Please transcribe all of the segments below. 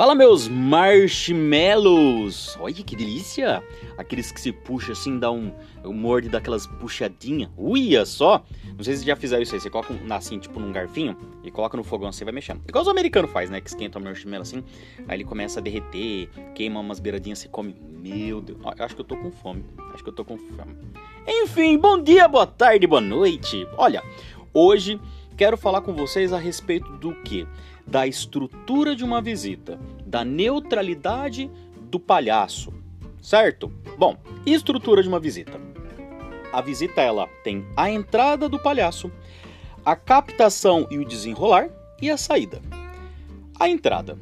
Fala meus marshmallows! Olha que delícia! Aqueles que se puxa assim, dá um, um morde daquelas puxadinhas. Uia só! Não sei se já fizeram isso aí. Você coloca assim, tipo num garfinho e coloca no fogão assim vai mexendo. Igual os americanos faz, né? Que esquenta o marshmallow assim, aí ele começa a derreter, queima umas beiradinhas, você come. Meu Deus, eu acho que eu tô com fome. Acho que eu tô com fome. Enfim, bom dia, boa tarde, boa noite. Olha, hoje quero falar com vocês a respeito do que? Da estrutura de uma visita, da neutralidade do palhaço, certo? Bom, estrutura de uma visita. A visita ela tem a entrada do palhaço, a captação e o desenrolar e a saída. A entrada.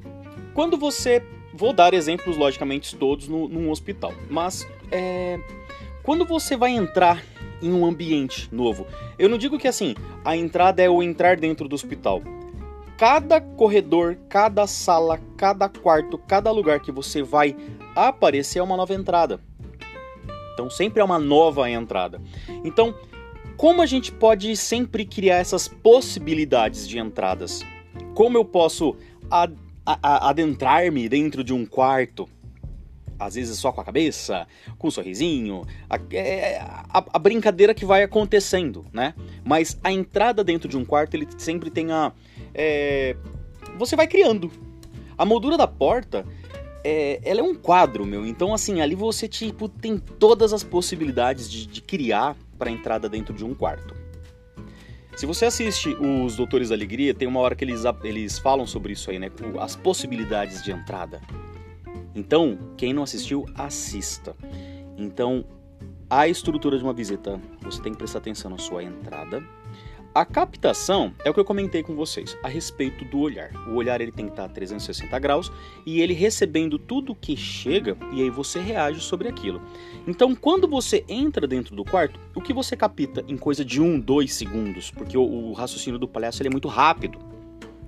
Quando você, vou dar exemplos logicamente todos no, num hospital, mas é, quando você vai entrar em um ambiente novo. Eu não digo que assim, a entrada é o entrar dentro do hospital. Cada corredor, cada sala, cada quarto, cada lugar que você vai aparecer é uma nova entrada. Então sempre é uma nova entrada. Então, como a gente pode sempre criar essas possibilidades de entradas? Como eu posso adentrar-me dentro de um quarto? às vezes só com a cabeça, com um sorrisinho, a, é, a, a, brincadeira que vai acontecendo, né? Mas a entrada dentro de um quarto, ele sempre tem a. É, você vai criando. A moldura da porta, é, ela é um quadro, meu. Então, assim, ali você tipo tem todas as possibilidades de, de criar para entrada dentro de um quarto. Se você assiste os Doutores da Alegria, tem uma hora que eles, eles falam sobre isso aí, né? As possibilidades de entrada. Então, quem não assistiu, assista. Então, a estrutura de uma visita, você tem que prestar atenção na sua entrada. A captação é o que eu comentei com vocês a respeito do olhar. O olhar ele tem que estar a 360 graus e ele recebendo tudo que chega e aí você reage sobre aquilo. Então, quando você entra dentro do quarto, o que você capta em coisa de 1, 2 segundos, porque o, o raciocínio do palhaço ele é muito rápido.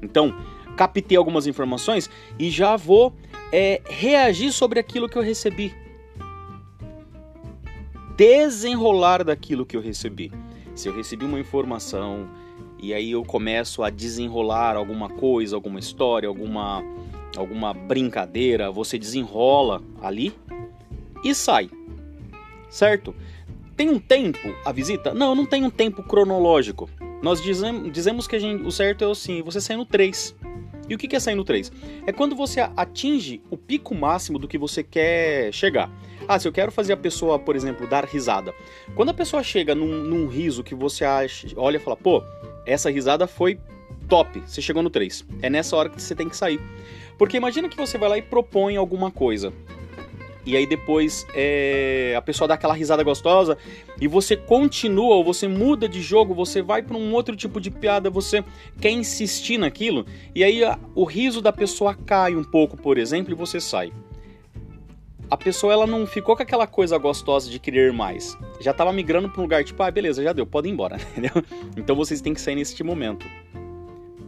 Então, captei algumas informações e já vou é reagir sobre aquilo que eu recebi. Desenrolar daquilo que eu recebi. Se eu recebi uma informação e aí eu começo a desenrolar alguma coisa, alguma história, alguma alguma brincadeira, você desenrola ali e sai. Certo? Tem um tempo a visita? Não, não tem um tempo cronológico. Nós dizemos, dizemos que gente, o certo é assim, você sai no 3. E o que é sair no 3? É quando você atinge o pico máximo do que você quer chegar. Ah, se eu quero fazer a pessoa, por exemplo, dar risada. Quando a pessoa chega num, num riso que você acha, olha e fala, pô, essa risada foi top, você chegou no 3. É nessa hora que você tem que sair. Porque imagina que você vai lá e propõe alguma coisa e aí depois é, a pessoa dá aquela risada gostosa e você continua ou você muda de jogo, você vai para um outro tipo de piada, você quer insistir naquilo e aí a, o riso da pessoa cai um pouco, por exemplo, e você sai. A pessoa ela não ficou com aquela coisa gostosa de querer mais. Já estava migrando para um lugar tipo, ah, beleza, já deu, pode ir embora, entendeu? Então vocês têm que sair nesse momento.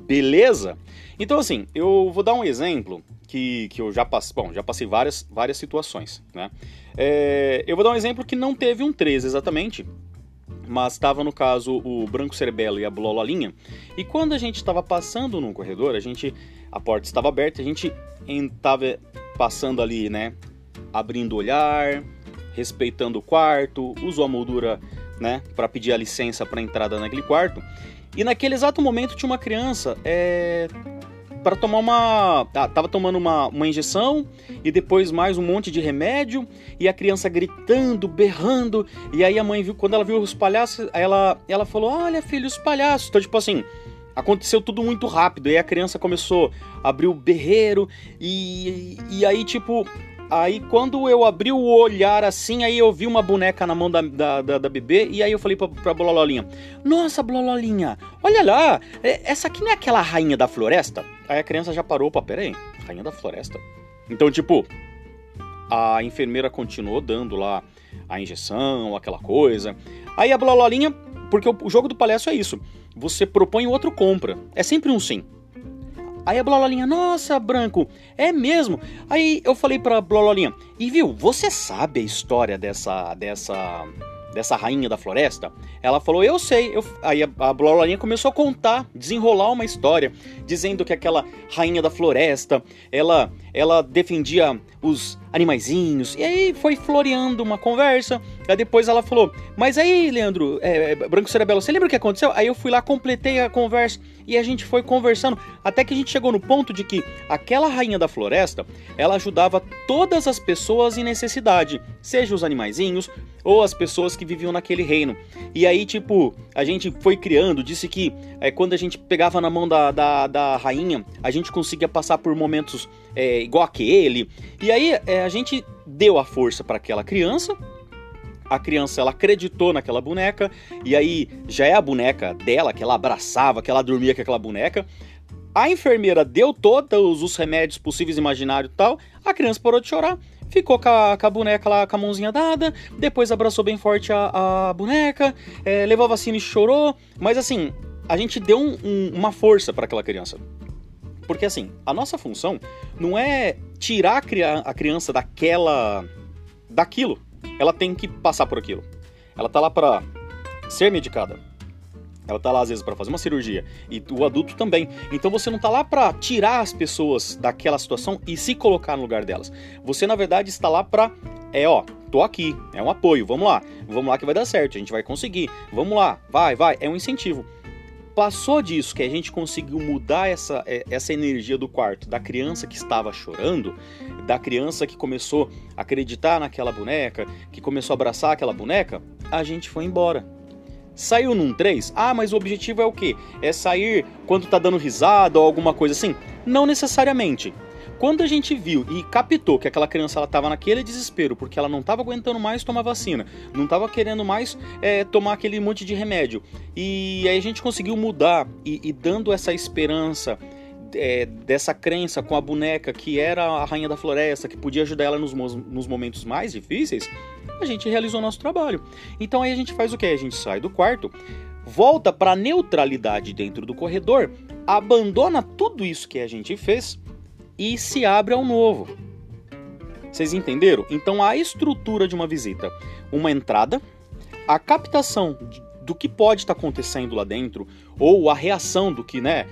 Beleza? Então assim, eu vou dar um exemplo que, que eu já passei, bom, já passei várias, várias situações, né? É, eu vou dar um exemplo que não teve um 13 exatamente, mas estava no caso o Branco Cerebelo e a Blololinha, e quando a gente estava passando no corredor, a gente, a porta estava aberta, a gente estava passando ali, né, abrindo o olhar, respeitando o quarto, usou a moldura, né, para pedir a licença para entrada naquele quarto, e naquele exato momento tinha uma criança é, para tomar uma. Ah, tava tomando uma, uma injeção e depois mais um monte de remédio e a criança gritando, berrando. E aí a mãe viu, quando ela viu os palhaços, ela, ela falou: Olha, filho, os palhaços. Então, tipo assim, aconteceu tudo muito rápido. E a criança começou a abrir o berreiro e, e aí, tipo, Aí quando eu abri o olhar assim, aí eu vi uma boneca na mão da, da, da, da bebê, e aí eu falei pra, pra Blololinha, Nossa, Blololinha, olha lá, é, essa aqui não é aquela rainha da floresta? Aí a criança já parou, opa, peraí, rainha da floresta? Então, tipo, a enfermeira continuou dando lá a injeção, aquela coisa. Aí a Blololinha, porque o jogo do palhaço é isso, você propõe o outro compra, é sempre um sim. Aí a Blololinha, nossa, Branco, é mesmo? Aí eu falei pra Blololinha, e viu, você sabe a história dessa, dessa, dessa rainha da floresta? Ela falou, eu sei. Eu... Aí a, a Blololinha começou a contar, desenrolar uma história, dizendo que aquela rainha da floresta, ela, ela defendia os animaizinhos. E aí foi floreando uma conversa. Aí depois ela falou, mas aí, Leandro, é, é Branco Cerebelo, você lembra o que aconteceu? Aí eu fui lá, completei a conversa e a gente foi conversando. Até que a gente chegou no ponto de que aquela rainha da floresta, ela ajudava todas as pessoas em necessidade. Seja os animaizinhos, ou as pessoas que viviam naquele reino. E aí, tipo, a gente foi criando, disse que é, quando a gente pegava na mão da, da, da rainha, a gente conseguia passar por momentos é, igual aquele. E aí é, a gente deu a força para aquela criança. A criança ela acreditou naquela boneca e aí já é a boneca dela que ela abraçava, que ela dormia com aquela boneca. A enfermeira deu todos os remédios possíveis, imaginários e tal. A criança parou de chorar ficou com a, com a, boneca lá com a mãozinha dada, depois abraçou bem forte a, a boneca, é, levou a vacina e chorou. Mas assim, a gente deu um, um, uma força para aquela criança. Porque assim, a nossa função não é tirar a criança daquela. daquilo. Ela tem que passar por aquilo. Ela tá lá para ser medicada. Ela tá lá às vezes para fazer uma cirurgia e o adulto também. Então você não tá lá para tirar as pessoas daquela situação e se colocar no lugar delas. Você na verdade está lá para é, ó, tô aqui, é um apoio, vamos lá. Vamos lá que vai dar certo, a gente vai conseguir. Vamos lá, vai, vai, é um incentivo. Passou disso que a gente conseguiu mudar essa, é, essa energia do quarto da criança que estava chorando, da criança que começou a acreditar naquela boneca, que começou a abraçar aquela boneca, a gente foi embora Saiu num 3? Ah, mas o objetivo é o quê? É sair quando tá dando risada ou alguma coisa assim? Não necessariamente. Quando a gente viu e captou que aquela criança ela tava naquele desespero porque ela não estava aguentando mais tomar vacina, não estava querendo mais é, tomar aquele monte de remédio, e aí a gente conseguiu mudar e, e dando essa esperança é, dessa crença com a boneca que era a rainha da floresta, que podia ajudar ela nos, nos momentos mais difíceis, a gente realizou nosso trabalho. Então aí a gente faz o que? A gente sai do quarto, volta para neutralidade dentro do corredor, abandona tudo isso que a gente fez e se abre ao novo. Vocês entenderam? Então a estrutura de uma visita, uma entrada, a captação do que pode estar tá acontecendo lá dentro, ou a reação do que, né,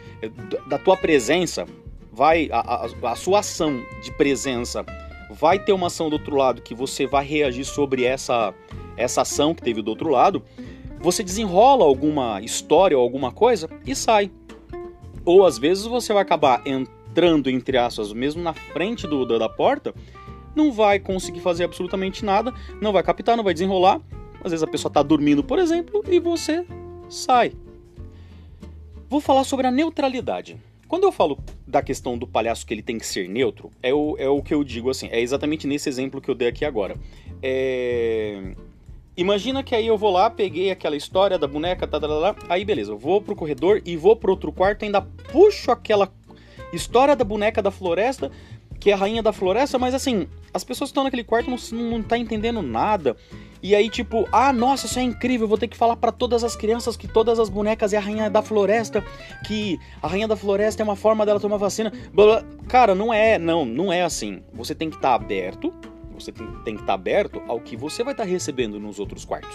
da tua presença, vai a, a, a, sua ação de presença vai ter uma ação do outro lado que você vai reagir sobre essa essa ação que teve do outro lado, você desenrola alguma história ou alguma coisa e sai. Ou às vezes você vai acabar entrando entre aspas, mesmo na frente do, da porta, não vai conseguir fazer absolutamente nada, não vai captar, não vai desenrolar às vezes a pessoa está dormindo, por exemplo, e você sai. Vou falar sobre a neutralidade. Quando eu falo da questão do palhaço que ele tem que ser neutro, é o, é o que eu digo assim, é exatamente nesse exemplo que eu dei aqui agora. É... Imagina que aí eu vou lá, peguei aquela história da boneca, tá, tá, tá, tá, aí beleza, eu vou pro corredor e vou pro outro quarto, ainda puxo aquela história da boneca da floresta, que é a rainha da floresta, mas assim, as pessoas que estão naquele quarto não, não tá entendendo nada. E aí, tipo, ah, nossa, isso é incrível, vou ter que falar para todas as crianças que todas as bonecas é a rainha da floresta, que a rainha da floresta é uma forma dela tomar vacina. Blá. Cara, não é, não, não é assim. Você tem que estar tá aberto, você tem, tem que estar tá aberto ao que você vai estar tá recebendo nos outros quartos.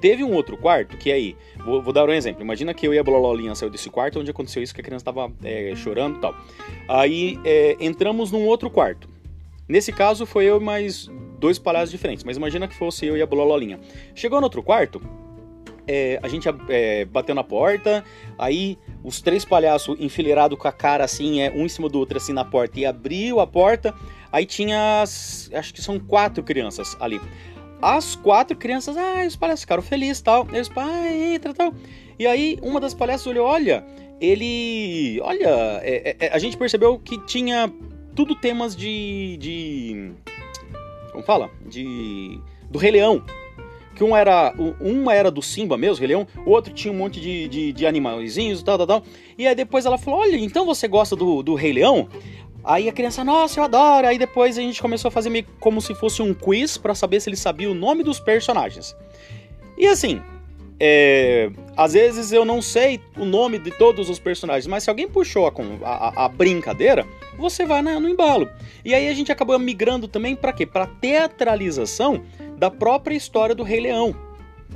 Teve um outro quarto que aí, vou, vou, dar um exemplo. Imagina que eu e a Blololinha saiu desse quarto onde aconteceu isso que a criança estava é, chorando e tal. Aí é, entramos num outro quarto. Nesse caso foi eu mais dois palhaços diferentes, mas imagina que fosse eu e a Blololinha. Chegou no outro quarto, é, a gente é, bateu na porta, aí os três palhaços enfileirados com a cara assim, é, um em cima do outro assim na porta, e abriu a porta, aí tinha, as, acho que são quatro crianças ali. As quatro crianças, ah, os palhaços ficaram felizes tal, eles, pai, entra tal. E aí uma das palhaças olhou, olha, ele, olha, é, é, é, a gente percebeu que tinha tudo temas de, de como fala? De do Rei Leão. Que um era, um era do Simba mesmo, Rei Leão, o outro tinha um monte de, de, de animalzinhos e tal, tal, tal. E aí depois ela falou: Olha, então você gosta do, do Rei Leão? Aí a criança, nossa, eu adoro. Aí depois a gente começou a fazer meio como se fosse um quiz para saber se ele sabia o nome dos personagens. E assim, é, às vezes eu não sei o nome de todos os personagens, mas se alguém puxou a, a, a brincadeira, você vai no embalo. E aí a gente acabou migrando também para quê? Para teatralização da própria história do Rei Leão.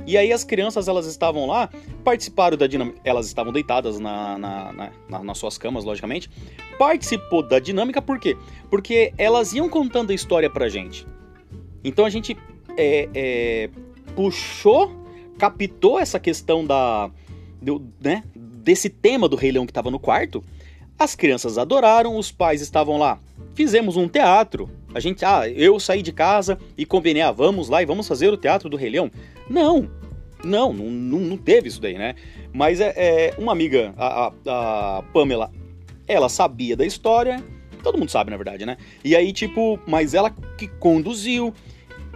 E aí as crianças elas estavam lá, participaram da dinâmica, elas estavam deitadas na, na, na, na, nas suas camas, logicamente. Participou da dinâmica por quê? Porque elas iam contando a história pra gente. Então a gente é, é, puxou, captou essa questão da, do, né, desse tema do Rei Leão que estava no quarto. As crianças adoraram, os pais estavam lá. Fizemos um teatro. A gente, ah, eu saí de casa e combinei, ah, vamos lá e vamos fazer o teatro do Rei Leão. Não, não, não, não teve isso daí, né? Mas é, é uma amiga, a, a, a, Pamela, ela sabia da história, todo mundo sabe na verdade, né? E aí, tipo, mas ela que conduziu,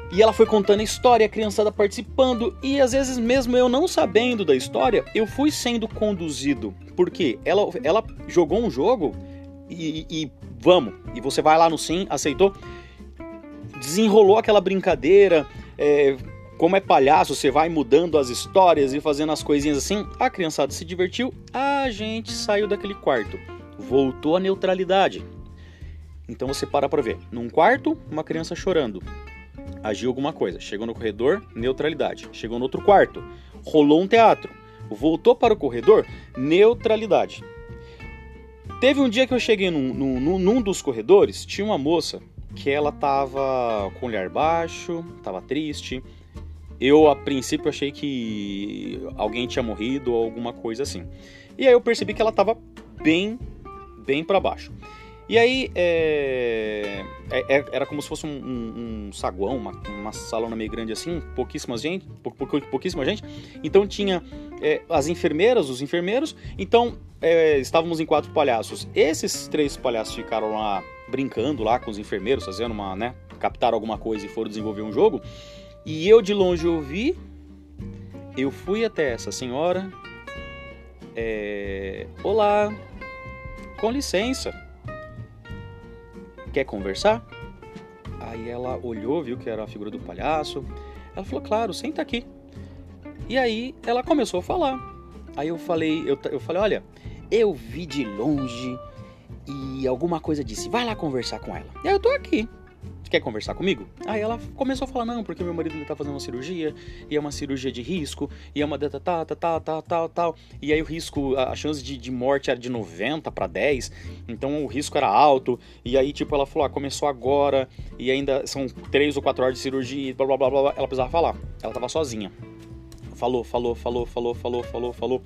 e ela foi contando a história, a criançada participando, e às vezes mesmo eu não sabendo da história, eu fui sendo conduzido. Porque ela, ela jogou um jogo e, e vamos, e você vai lá no sim, aceitou, desenrolou aquela brincadeira, é, como é palhaço, você vai mudando as histórias e fazendo as coisinhas assim. A criançada se divertiu, a gente saiu daquele quarto. Voltou à neutralidade. Então você para pra ver. Num quarto, uma criança chorando. Agiu alguma coisa. Chegou no corredor, neutralidade. Chegou no outro quarto, rolou um teatro. Voltou para o corredor, neutralidade. Teve um dia que eu cheguei num, num, num dos corredores, tinha uma moça que ela tava com o olhar baixo, tava triste, eu, a princípio, achei que alguém tinha morrido ou alguma coisa assim. E aí eu percebi que ela tava bem, bem para baixo. E aí, é, é, é, era como se fosse um, um, um saguão, uma, uma salona meio grande assim, pouquíssima gente, pou, pou, pouquíssima gente. Então tinha é, as enfermeiras, os enfermeiros. Então é, estávamos em quatro palhaços. Esses três palhaços ficaram lá brincando lá com os enfermeiros, fazendo uma, né, captaram alguma coisa e foram desenvolver um jogo. E eu de longe ouvi, eu fui até essa senhora. É... Olá, com licença, quer conversar? Aí ela olhou, viu que era a figura do palhaço. Ela falou, claro, senta aqui. E aí ela começou a falar. Aí eu falei, eu, eu falei, olha, eu vi de longe e alguma coisa disse, vai lá conversar com ela. E aí eu tô aqui quer conversar comigo? Aí ela começou a falar, não, porque meu marido tá fazendo uma cirurgia, e é uma cirurgia de risco, e é uma data tal, tal, tal, tal, tal, e aí o risco, a chance de, de morte era de 90 para 10, então o risco era alto, e aí tipo, ela falou, ah, começou agora, e ainda são 3 ou 4 horas de cirurgia, blá blá blá blá, ela precisava falar, ela tava sozinha. Falou, falou, falou, falou, falou, falou, falou.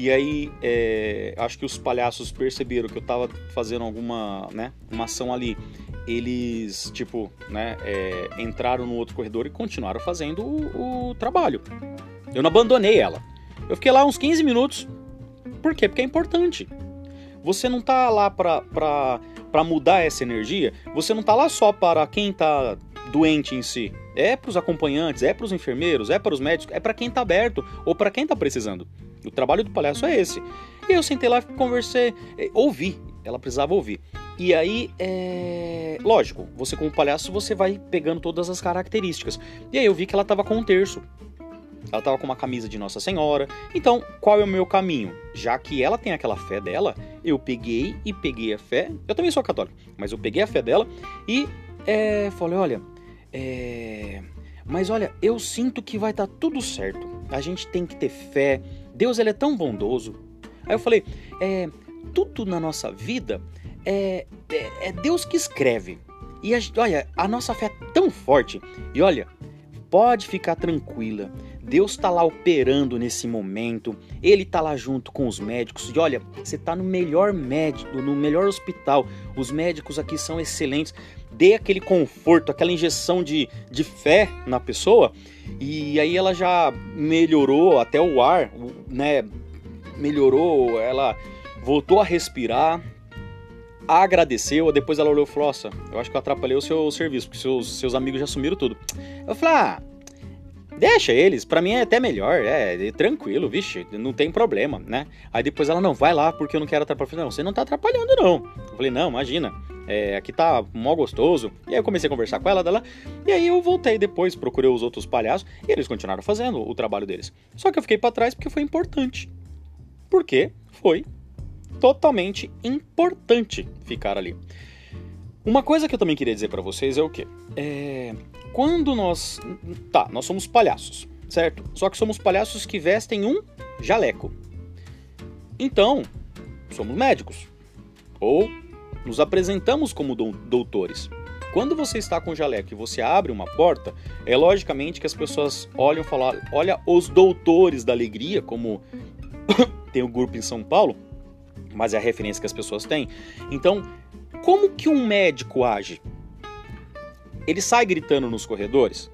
E aí, é, acho que os palhaços perceberam que eu tava fazendo alguma, né, uma ação ali eles, tipo, né, é, entraram no outro corredor e continuaram fazendo o, o, trabalho. Eu não abandonei ela. Eu fiquei lá uns 15 minutos. Por quê? Porque é importante. Você não tá lá pra, pra, pra mudar essa energia, você não tá lá só para quem tá doente em si. É para os acompanhantes, é para os enfermeiros, é para os médicos, é para quem tá aberto ou para quem tá precisando. O trabalho do palhaço é esse. E eu sentei lá, conversei, é, ouvi. Ela precisava ouvir. E aí, é... lógico, você como palhaço, você vai pegando todas as características. E aí eu vi que ela tava com um terço. Ela tava com uma camisa de Nossa Senhora. Então, qual é o meu caminho? Já que ela tem aquela fé dela, eu peguei e peguei a fé. Eu também sou católico, mas eu peguei a fé dela e é, falei: olha, é, mas olha, eu sinto que vai estar tá tudo certo. A gente tem que ter fé. Deus ele é tão bondoso. Aí eu falei: é, tudo na nossa vida é, é, é Deus que escreve. E a, olha, a nossa fé é tão forte. E olha, pode ficar tranquila. Deus está lá operando nesse momento. Ele está lá junto com os médicos. E olha, você está no melhor médico, no melhor hospital. Os médicos aqui são excelentes. Dê aquele conforto, aquela injeção de, de fé na pessoa. E aí ela já melhorou até o ar, né? Melhorou, ela voltou a respirar, agradeceu, depois ela olhou e falou: Nossa, eu acho que eu atrapalhei o seu serviço, porque seus, seus amigos já sumiram tudo. Eu falei: Ah, deixa eles, para mim é até melhor, é, é, tranquilo, vixe, não tem problema, né? Aí depois ela: Não, vai lá porque eu não quero atrapalhar. Eu falei: Não, você não tá atrapalhando, não. Eu falei: Não, imagina. É, aqui tá mó gostoso. E aí eu comecei a conversar com ela dela. E aí eu voltei depois, procurei os outros palhaços e eles continuaram fazendo o trabalho deles. Só que eu fiquei para trás porque foi importante. Porque foi totalmente importante ficar ali. Uma coisa que eu também queria dizer para vocês é o quê? É... Quando nós. Tá, nós somos palhaços, certo? Só que somos palhaços que vestem um jaleco. Então, somos médicos. Ou nos apresentamos como doutores. Quando você está com jaleco e você abre uma porta, é logicamente que as pessoas olham falam: olha os doutores da alegria, como tem o grupo em São Paulo, mas é a referência que as pessoas têm. Então, como que um médico age? Ele sai gritando nos corredores?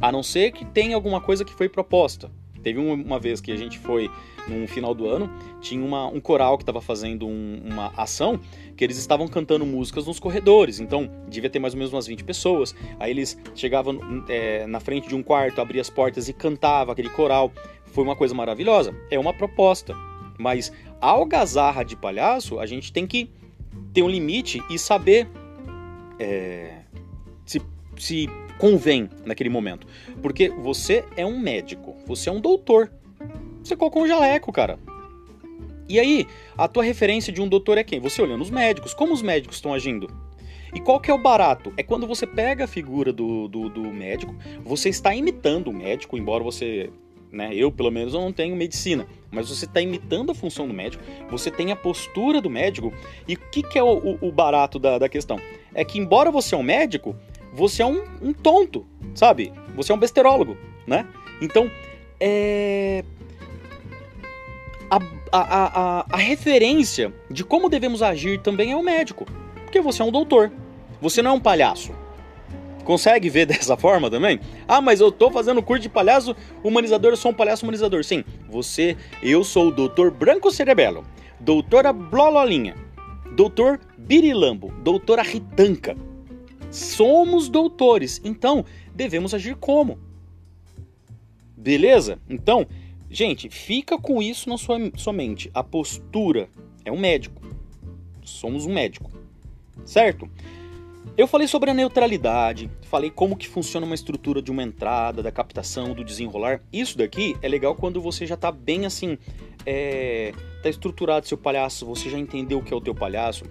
A não ser que tenha alguma coisa que foi proposta. Teve uma vez que a gente foi no final do ano, tinha uma, um coral que estava fazendo um, uma ação que eles estavam cantando músicas nos corredores, então devia ter mais ou menos umas 20 pessoas. Aí eles chegavam é, na frente de um quarto, abriam as portas e cantava aquele coral. Foi uma coisa maravilhosa. É uma proposta. Mas algazarra de palhaço, a gente tem que ter um limite e saber é, se, se convém naquele momento. Porque você é um médico, você é um doutor. Você colocou um jaleco, cara. E aí, a tua referência de um doutor é quem? Você olhando os médicos, como os médicos estão agindo. E qual que é o barato? É quando você pega a figura do, do, do médico, você está imitando o médico, embora você né? Eu, pelo menos, eu não tenho medicina, mas você está imitando a função do médico, você tem a postura do médico. E o que, que é o, o, barato da, da questão? É que, embora você é um médico, você é um, um tonto, sabe? Você é um besterólogo, né? Então, é a, a, a, a referência de como devemos agir também é o médico. Porque você é um doutor. Você não é um palhaço. Consegue ver dessa forma também? Ah, mas eu tô fazendo curso de palhaço humanizador, eu sou um palhaço humanizador. Sim, você, eu sou o doutor Branco Cerebelo, doutora Blololinha, doutor Birilambo, doutora Ritanca. Somos doutores, então devemos agir como? Beleza? Então, Gente, fica com isso na sua, sua mente. A postura é um médico. Somos um médico. Certo? Eu falei sobre a neutralidade, falei como que funciona uma estrutura de uma entrada, da captação, do desenrolar. Isso daqui é legal quando você já está bem assim, é, tá estruturado seu palhaço, você já entendeu o que é o teu palhaço.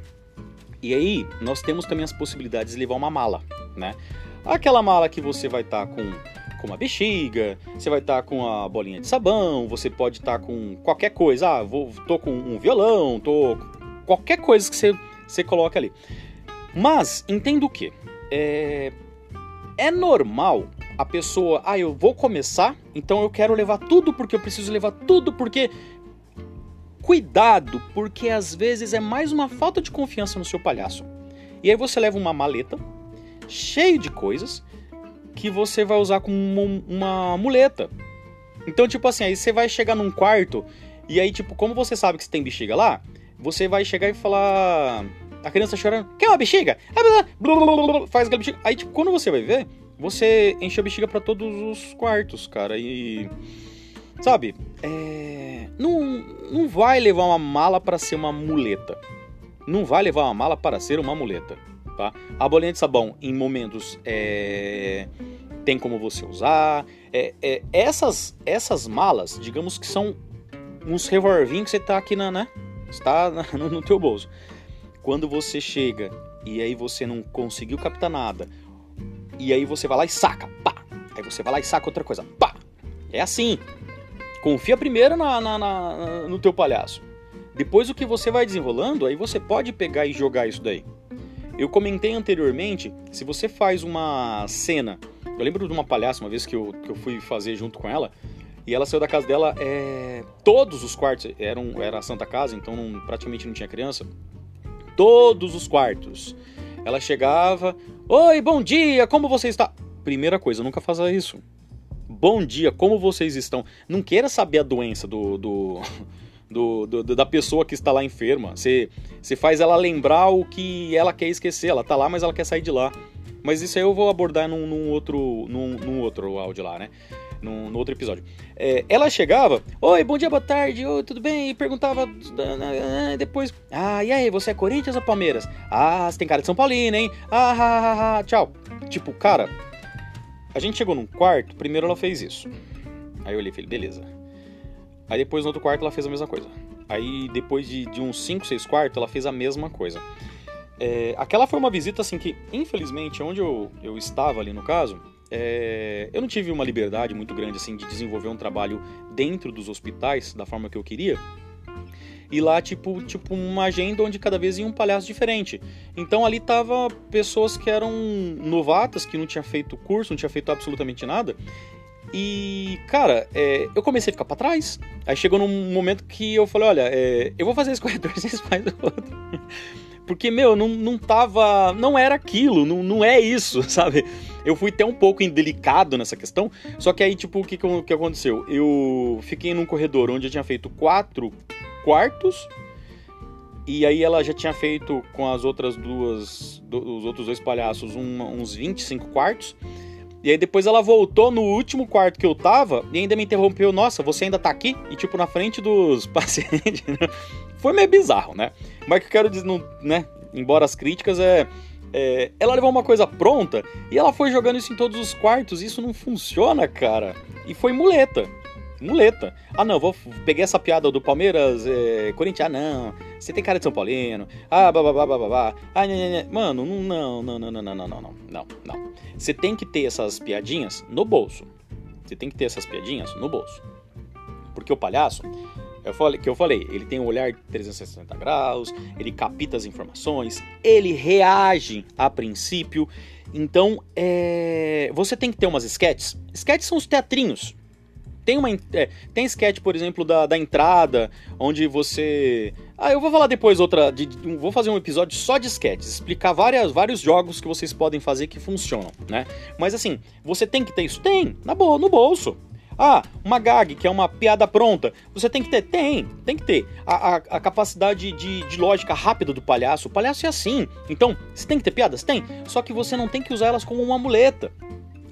E aí, nós temos também as possibilidades de levar uma mala, né? Aquela mala que você vai estar tá com com uma bexiga, você vai estar tá com a bolinha de sabão, você pode estar tá com qualquer coisa. Ah, vou, tô com um violão, tô. qualquer coisa que você, você coloca ali. Mas, entenda o que? É, é normal a pessoa, ah, eu vou começar, então eu quero levar tudo porque eu preciso levar tudo porque. Cuidado, porque às vezes é mais uma falta de confiança no seu palhaço. E aí você leva uma maleta cheia de coisas que você vai usar como uma muleta. Então, tipo assim, aí você vai chegar num quarto e aí, tipo, como você sabe que você tem bexiga lá, você vai chegar e falar. A criança chorando, quer uma bexiga? Faz aquela bexiga. Aí, tipo, quando você vai ver, você enche a bexiga para todos os quartos, cara. E. Sabe? É. Não, não vai levar uma mala para ser uma muleta. Não vai levar uma mala para ser uma muleta. Tá? A bolinha de sabão, em momentos, é... tem como você usar. É, é, essas, essas malas, digamos que são uns revolvinhos que você tá aqui na, né? Está no teu bolso. Quando você chega e aí você não conseguiu captar nada, e aí você vai lá e saca, pá. Aí você vai lá e saca outra coisa, pá. É assim. Confia primeiro na, na, na, no teu palhaço. Depois o que você vai desenrolando, aí você pode pegar e jogar isso daí. Eu comentei anteriormente, se você faz uma cena. Eu lembro de uma palhaça uma vez que eu, que eu fui fazer junto com ela. E ela saiu da casa dela, é, todos os quartos, eram, era a Santa Casa, então não, praticamente não tinha criança. Todos os quartos. Ela chegava, Oi, bom dia, como você está? Primeira coisa, nunca faça isso. Bom dia, como vocês estão? Não queira saber a doença do, do, do, do, da pessoa que está lá enferma. Você, você faz ela lembrar o que ela quer esquecer. Ela tá lá, mas ela quer sair de lá. Mas isso aí eu vou abordar num, num outro, num, num, outro áudio lá, né? Num, num outro episódio. É, ela chegava, oi, bom dia, boa tarde, oi, tudo bem? E perguntava depois, ah, e aí, você é Corinthians ou Palmeiras? Ah, você tem cara de São Paulino, hein? Ah, ha, ha, ha, tchau. Tipo, cara, a gente chegou num quarto, primeiro ela fez isso. Aí eu olhei e falei, beleza. Aí depois no outro quarto ela fez a mesma coisa. Aí depois de, de uns 5, 6 quartos ela fez a mesma coisa. é, aquela foi uma visita assim que, infelizmente, onde eu, eu estava ali no caso, é, eu não tive uma liberdade muito grande assim de desenvolver um trabalho dentro dos hospitais da forma que eu queria. E lá, tipo, tipo uma agenda onde cada vez ia um palhaço diferente. Então ali tava pessoas que eram novatas, que não tinha feito curso, não tinha feito absolutamente nada. E, cara, é, eu comecei a ficar pra trás. Aí chegou num momento que eu falei, olha, é, eu vou fazer esse corredor, vocês fazem o outro. Porque, meu, não, não tava. Não era aquilo, não, não é isso, sabe? Eu fui até um pouco indelicado nessa questão. Só que aí, tipo, o que, que aconteceu? Eu fiquei num corredor onde eu tinha feito quatro quartos. E aí ela já tinha feito com as outras duas. Do, os outros dois palhaços um, uns 25 quartos. E aí depois ela voltou no último quarto que eu tava e ainda me interrompeu. Nossa, você ainda tá aqui? E tipo, na frente dos pacientes. Né? Foi meio bizarro, né? Mas o que eu quero dizer, né? Embora as críticas, é, é, Ela levou uma coisa pronta e ela foi jogando isso em todos os quartos. Isso não funciona, cara. E foi muleta muleta. Ah, não, vou peguei essa piada do Palmeiras, é, Corinthians, ah, não, você tem cara de São Paulino. Ah, babá, babá. Ah, nhê, nhê. mano, não, não, não, não, não, não, não, não, não, não. Você tem que ter essas piadinhas no bolso. Você tem que ter essas piadinhas no bolso. Porque o palhaço, eu falei, que eu falei, ele tem um olhar de 360 graus, ele capta as informações, ele reage a princípio. Então, é, você tem que ter umas sketches. Sketches são os teatrinhos tem uma é, tem sketch, por exemplo, da, da entrada, onde você. Ah, eu vou falar depois outra. De, de, vou fazer um episódio só de sketches, explicar várias, vários jogos que vocês podem fazer que funcionam, né? Mas assim, você tem que ter isso? Tem, na boa, no bolso. Ah, uma gag, que é uma piada pronta. Você tem que ter? Tem, tem que ter. A, a, a capacidade de, de, lógica rápida do palhaço. O palhaço é assim. Então, você tem que ter piadas? Tem. Só que você não tem que usar elas como uma muleta.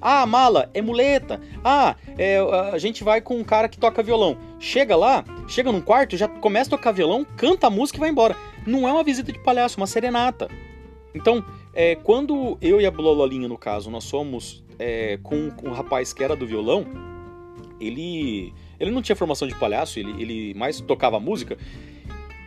Ah, mala é muleta. Ah, é, a gente vai com um cara que toca violão. Chega lá, chega num quarto, já começa a tocar violão, canta a música e vai embora. Não é uma visita de palhaço, é uma serenata. Então, é, quando eu e a Blololinha, no caso, nós somos é, com, com um rapaz que era do violão, ele, ele não tinha formação de palhaço, ele, ele mais tocava música.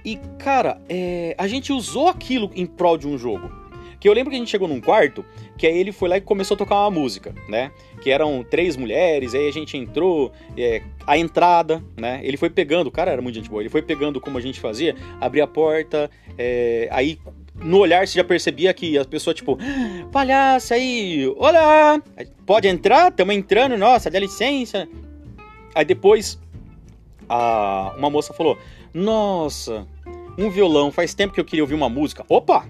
E, cara, é, a gente usou aquilo em prol de um jogo. Que eu lembro que a gente chegou num quarto, que aí ele foi lá e começou a tocar uma música, né? Que eram três mulheres, aí a gente entrou, é, a entrada, né? Ele foi pegando, o cara era muito gente boa, ele foi pegando como a gente fazia, abria a porta, é, aí no olhar você já percebia que as pessoas, tipo, ah, palhaço aí, olá, pode entrar? Estamos entrando, nossa, dá licença. Aí depois, a, uma moça falou, nossa, um violão, faz tempo que eu queria ouvir uma música. Opa,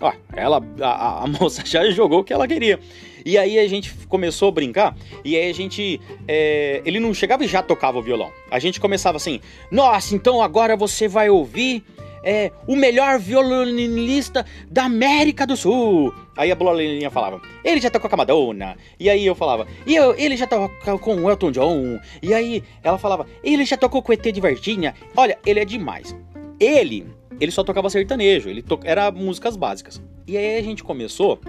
Ó, ela, a, a, moça já jogou o que ela queria. E aí a gente começou a brincar, e aí a gente. É, ele não chegava e já tocava o violão. A gente começava assim: Nossa, então agora você vai ouvir é, o melhor violinista da América do Sul. Aí a Blolininha falava, ele já tocou com a Madonna. E aí eu falava, e eu, ele já tocou com o Elton John. E aí ela falava, ele já tocou com o ET de Virgínia. Olha, ele é demais. Ele ele só tocava sertanejo, ele to... era músicas básicas. E aí a gente começou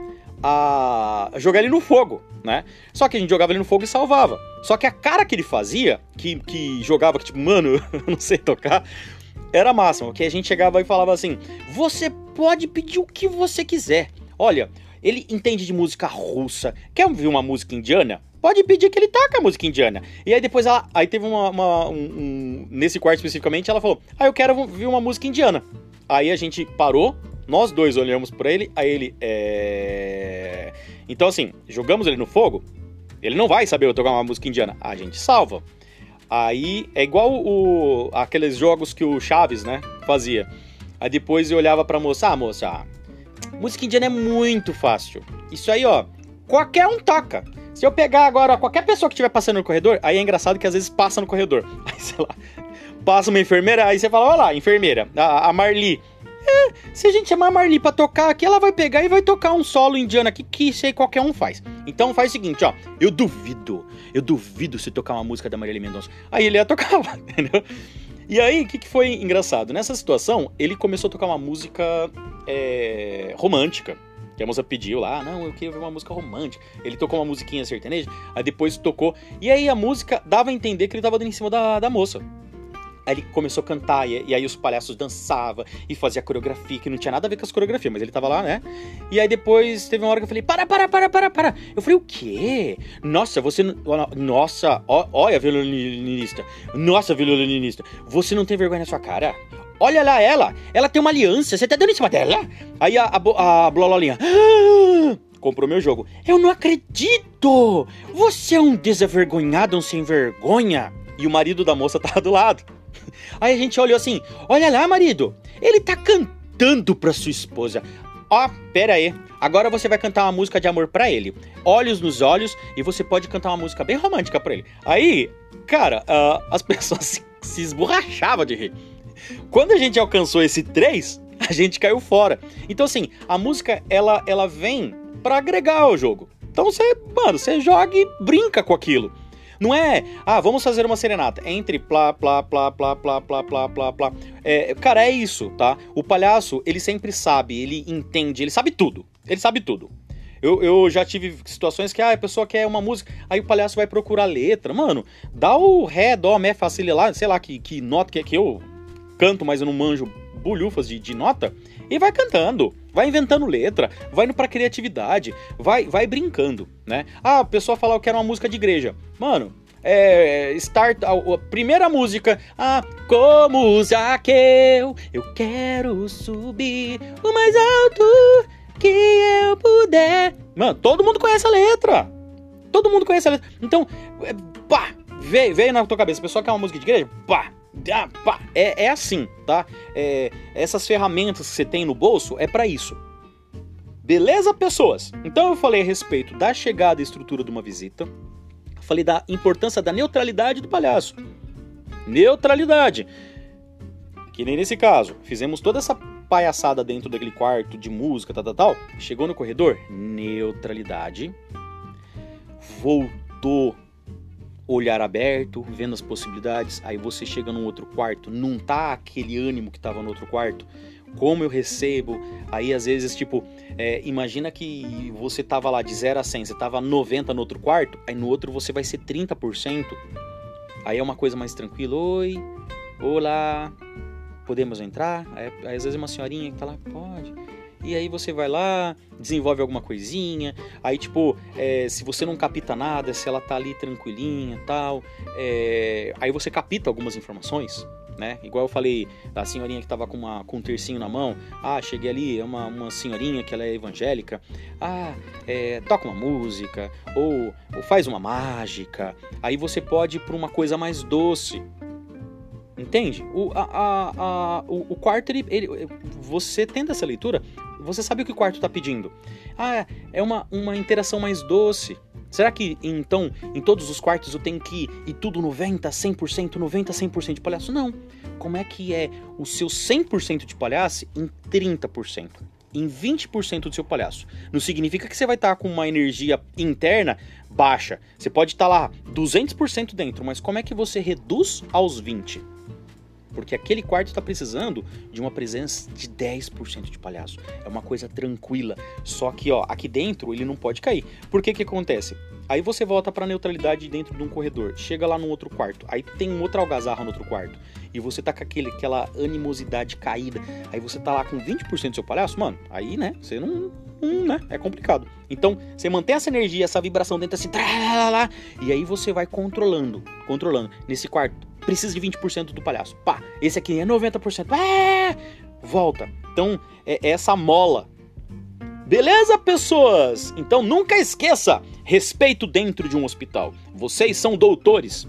a jogar ele no fogo, né? Só que a gente jogava ele no fogo e salvava. Só que a cara que ele fazia, que, que jogava, que tipo, mano, eu não sei tocar, era máximo. Que a gente chegava e falava assim: você pode pedir o que você quiser. Olha, ele entende de música russa. Quer ouvir uma música indiana? Pode pedir que ele toque a música indiana. E aí depois ela. Aí teve uma. uma um, um, nesse quarto especificamente, ela falou: Ah, eu quero ouvir uma música indiana. Aí a gente parou, nós dois olhamos para ele, aí ele. É... Então assim, jogamos ele no fogo, ele não vai saber eu tocar uma música indiana. A gente salva. Aí é igual o, aqueles jogos que o Chaves, né, fazia. Aí depois eu olhava pra moça, ah, moça, música indiana é muito fácil. Isso aí, ó, qualquer um toca. Se eu pegar agora qualquer pessoa que estiver passando no corredor, aí é engraçado que às vezes passa no corredor. Aí, sei lá, passa uma enfermeira, aí você fala, olha lá, enfermeira, a, a Marli. É, se a gente chamar a Marli pra tocar aqui, ela vai pegar e vai tocar um solo indiano aqui que sei qualquer um faz. Então faz o seguinte, ó, eu duvido, eu duvido se tocar uma música da Marília Mendonça. Aí ele ia tocar, entendeu? E aí, o que, que foi engraçado? Nessa situação, ele começou a tocar uma música é, romântica. Que a moça pediu lá, não, eu queria ver uma música romântica. Ele tocou uma musiquinha sertaneja, aí depois tocou. E aí a música dava a entender que ele tava dando em cima da, da moça. Aí ele começou a cantar, e, e aí os palhaços dançavam e fazia coreografia, que não tinha nada a ver com as coreografias, mas ele tava lá, né? E aí depois teve uma hora que eu falei: para, para, para, para, para. Eu falei: o quê? Nossa, você. Nossa, ó, olha, violinista. Nossa, violinista. Você não tem vergonha na sua cara? Olha lá ela, ela tem uma aliança, você tá dando em cima dela? Aí a, a, a Blololinha. Ah! comprou meu jogo. Eu não acredito! Você é um desavergonhado, um sem vergonha. E o marido da moça tava do lado. Aí a gente olhou assim: Olha lá, marido, ele tá cantando pra sua esposa. Ó, oh, pera aí. Agora você vai cantar uma música de amor para ele. Olhos nos olhos e você pode cantar uma música bem romântica para ele. Aí, cara, uh, as pessoas se, se esborrachavam de rir. Quando a gente alcançou esse 3, a gente caiu fora. Então, assim, a música ela, ela vem para agregar ao jogo. Então você, mano, você joga e brinca com aquilo. Não é, ah, vamos fazer uma serenata. Entre plá, plá, plá, plá, plá, plá, plá, plá, plá. É, cara, é isso, tá? O palhaço, ele sempre sabe, ele entende, ele sabe tudo. Ele sabe tudo. Eu, eu já tive situações que ah, a pessoa quer uma música, aí o palhaço vai procurar letra. Mano, dá o ré, dó, mé, facilha lá, sei lá que, que nota que é que eu canto, mas eu não manjo bulhufas de, de nota. E vai cantando, vai inventando letra, vai indo pra criatividade, vai, vai brincando, né? Ah, a pessoa fala, eu quero uma música de igreja. Mano, é, start, a, a, primeira música, ah, como Zaqueu, eu quero subir o mais alto que eu puder. Mano, todo mundo conhece a letra. Todo mundo conhece a letra. Então, é, pá, veio, veio na tua cabeça, a pessoa quer uma música de igreja, pá, é, é assim, tá? É, essas ferramentas que você tem no bolso é para isso. Beleza, pessoas? Então eu falei a respeito da chegada e estrutura de uma visita. Falei da importância da neutralidade do palhaço. Neutralidade. Que nem nesse caso. Fizemos toda essa palhaçada dentro daquele quarto de música, tal, tal, tal. Chegou no corredor, neutralidade. Voltou olhar aberto, vendo as possibilidades. Aí você chega num outro quarto, não tá aquele ânimo que tava no outro quarto. Como eu recebo? Aí às vezes, tipo, é, imagina que você tava lá de 0 a 100, você tava 90 no outro quarto, aí no outro você vai ser 30%. Aí é uma coisa mais tranquila. Oi, olá, podemos entrar? Aí, às vezes uma senhorinha que tá lá, pode e aí você vai lá, desenvolve alguma coisinha, aí tipo, é, se você não capta nada, se ela tá ali tranquilinha tal, é, aí você capta algumas informações, né? Igual eu falei da senhorinha que tava com, uma, com um tercinho na mão, ah, cheguei ali, é uma, uma senhorinha que ela é evangélica, ah, é, toca uma música, ou, ou faz uma mágica, aí você pode ir pra uma coisa mais doce, Entende? O, a, a, a, o, o quarto, ele, ele, você tendo essa leitura, você sabe o que o quarto está pedindo. Ah, é uma, uma interação mais doce. Será que então em todos os quartos eu tenho que ir tudo 90, 100%, 90, 100% de palhaço? Não. Como é que é o seu 100% de palhaço em 30%? Em 20% do seu palhaço. Não significa que você vai estar tá com uma energia interna baixa. Você pode estar tá lá 200% dentro, mas como é que você reduz aos 20%? Porque aquele quarto está precisando de uma presença de 10% de palhaço. É uma coisa tranquila. Só que, ó, aqui dentro ele não pode cair. Por que que acontece? Aí você volta para neutralidade dentro de um corredor, chega lá no outro quarto, aí tem outro algazarra no outro quarto, e você tá com aquele, aquela animosidade caída, aí você tá lá com 20% do seu palhaço, mano, aí, né, você não, hum, né, é complicado. Então, você mantém essa energia, essa vibração dentro assim, e aí você vai controlando, controlando. Nesse quarto, precisa de 20% do palhaço. Pá, esse aqui é 90%. É, volta. Então, é, essa mola. Beleza, pessoas? Então nunca esqueça: respeito dentro de um hospital. Vocês são doutores.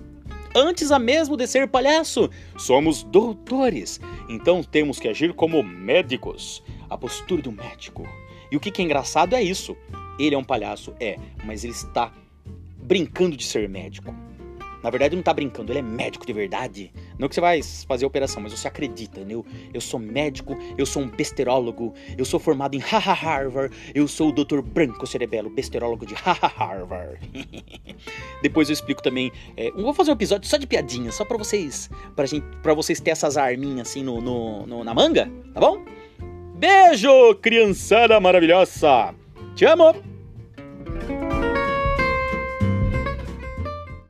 Antes a mesmo de ser palhaço, somos doutores. Então temos que agir como médicos. A postura do médico. E o que, que é engraçado é isso. Ele é um palhaço, é, mas ele está brincando de ser médico. Na verdade, não tá brincando, ele é médico de verdade. Não que você vai fazer a operação, mas você acredita, entendeu? Eu sou médico, eu sou um besterólogo, eu sou formado em Haha Harvard, eu sou o Dr. Branco Cerebelo, besterólogo de Haha Harvard. Depois eu explico também. É, vou fazer um episódio só de piadinha, só pra vocês. Pra, gente, pra vocês ter essas arminhas assim no, no, no na manga, tá bom? Beijo, criançada maravilhosa! Te amo!